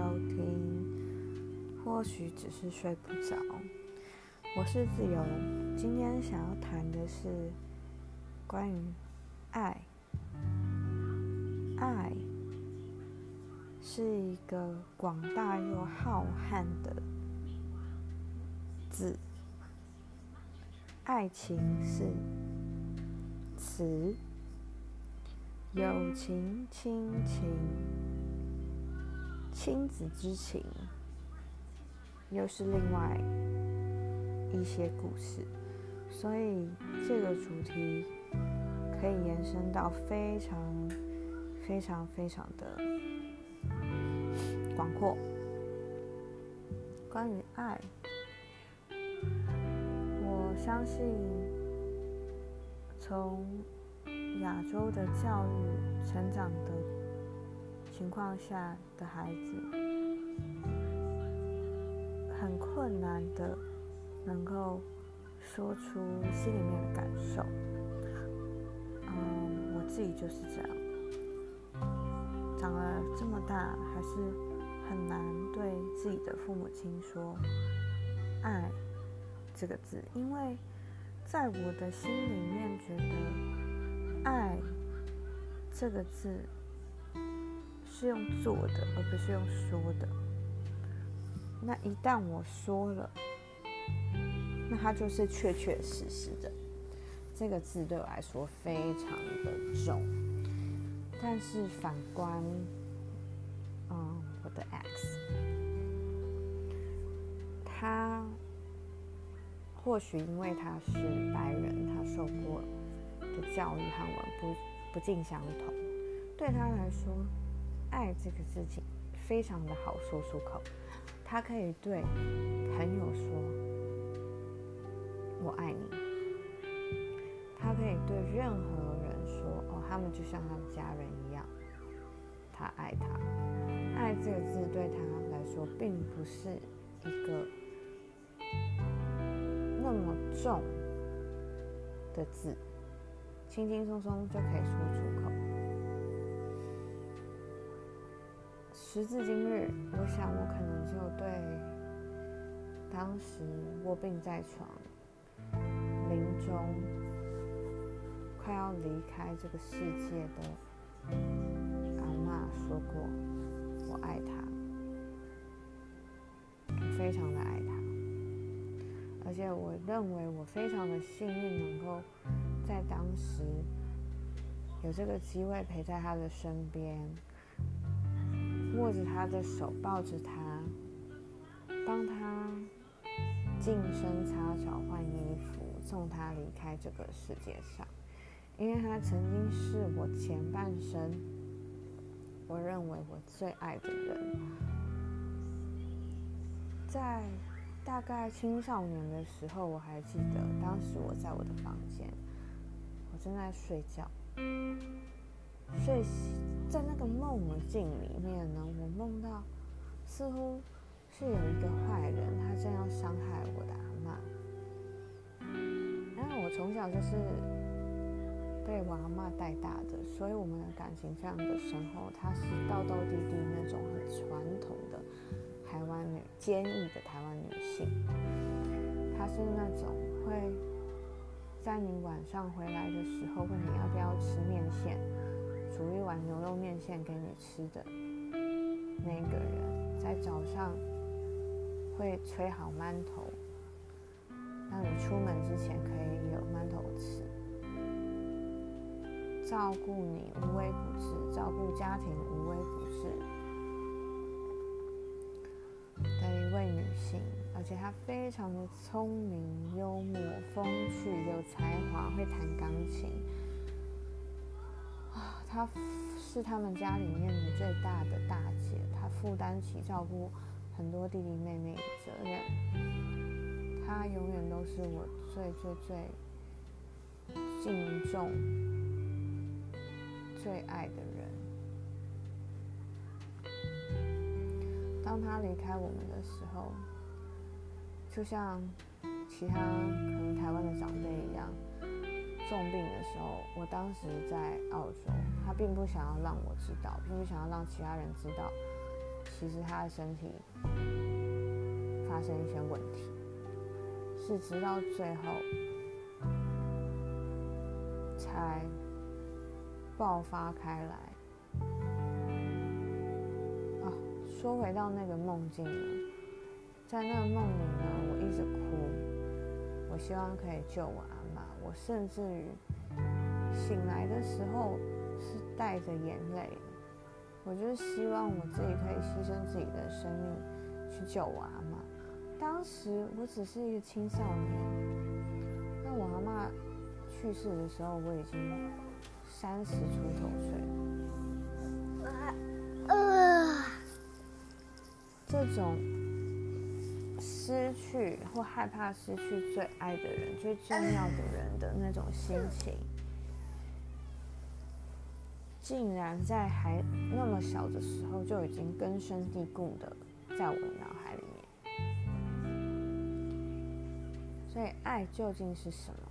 收听。或许只是睡不着。我是自由，今天想要谈的是关于爱。爱是一个广大又浩瀚的字，爱情是词，友情、亲情、亲子之情。又是另外一些故事，所以这个主题可以延伸到非常、非常、非常的广阔。关于爱，我相信从亚洲的教育成长的情况下的孩子。很困难的，能够说出心里面的感受。嗯，我自己就是这样，长了这么大，还是很难对自己的父母亲说“爱”这个字，因为在我的心里面觉得“爱”这个字是用做的，而不是用说的。那一旦我说了，那它就是确确实实的。这个字对我来说非常的重。但是反观，嗯，我的 X，他或许因为他是白人，他受过的教育和我不不尽相同，对他来说，爱这个事情非常的好说出口。他可以对朋友说“我爱你”，他可以对任何人说“哦，他们就像他的家人一样”，他爱他。爱这个字对他来说并不是一个那么重的字，轻轻松松就可以说出口。时至今日，我想我可能就对当时卧病在床、临终、快要离开这个世界的阿妈说过：“我爱他，非常的爱她。”而且我认为我非常的幸运，能够在当时有这个机会陪在他的身边。握着他的手，抱着他，帮他净身、擦脚、换衣服，送他离开这个世界上。因为他曾经是我前半生，我认为我最爱的人。在大概青少年的时候，我还记得，当时我在我的房间，我正在睡觉。所以，在那个梦境里面呢，我梦到似乎是有一个坏人，他正要伤害我的阿妈。然后我从小就是被我阿妈带大的，所以我们的感情非常的深厚。她是道道地地那种很传统的台湾女，坚毅的台湾女性。她是那种会在你晚上回来的时候问你要不要吃面线。煮一碗牛肉面线给你吃的那个人，在早上会吹好馒头，让你出门之前可以有馒头吃，照顾你无微不至，照顾家庭无微不至的一位女性，而且她非常的聪明、幽默、风趣、有才华，会弹钢琴。她是他们家里面的最大的大姐，她负担起照顾很多弟弟妹妹的责任。她永远都是我最最最敬重、最爱的人。当她离开我们的时候，就像其他可能台湾的长辈一样。重病的时候，我当时在澳洲，他并不想要让我知道，并不想要让其他人知道其实他的身体发生一些问题，是直到最后才爆发开来。啊，说回到那个梦境呢，在那个梦里呢，我一直哭，我希望可以救我阿，我甚至于醒来的时候是带着眼泪。我就是希望我自己可以牺牲自己的生命去救我阿妈。当时我只是一个青少年，那我阿妈去世的时候，我已经三十出头岁。呃，这种失去或害怕失去最爱的人、最重要的人的那种心情。竟然在还那么小的时候就已经根深蒂固的在我的脑海里面。所以，爱究竟是什么？